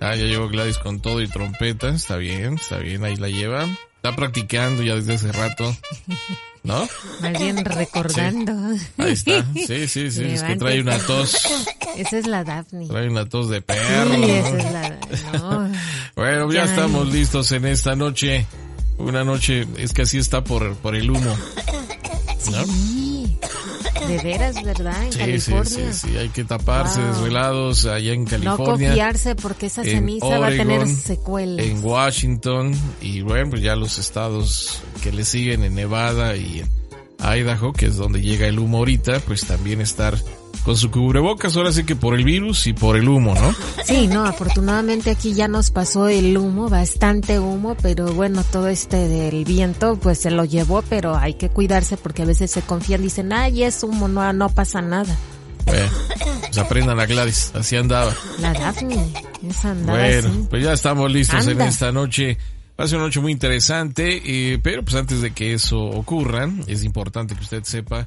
Ah, ya llegó Gladys con todo y trompeta. Está bien, está bien, ahí la lleva. Está practicando ya desde hace rato. ¿No? Más bien recordando. Ahí está. Sí, sí, sí. Es que trae una tos. Esa es la Daphne. Trae una tos de perro. Sí, esa es la... No. Bueno, ya, Ya. estamos listos en esta noche. Una noche, es que así está por, por el humo. ¿No? Sí. De veras, ¿verdad? En Sí, sí, California. sí, sí. Hay que taparse Wow. desvelados allá en No California. confiarse porque esa en ceniza va a tener Oregon, secuelas. en Washington y bueno, pues ya los estados que le siguen en Nevada y en Idaho, que es donde llega el humo ahorita, pues también estar con su cubrebocas, ahora sí que por el virus y por el humo, ¿no? Sí, no, afortunadamente aquí ya nos pasó el humo, bastante humo, pero bueno, todo este del viento pues se lo llevó, pero hay que cuidarse porque a veces se confían, dicen, ay, es humo, no, no pasa nada. Bueno, pues aprendan a Gladys, así andaba. La Daphne, esa andaba Bueno, así. pues ya estamos listos en esta noche. Va a ser una noche muy interesante, eh, pero pues antes de que eso ocurra, es importante que usted sepa,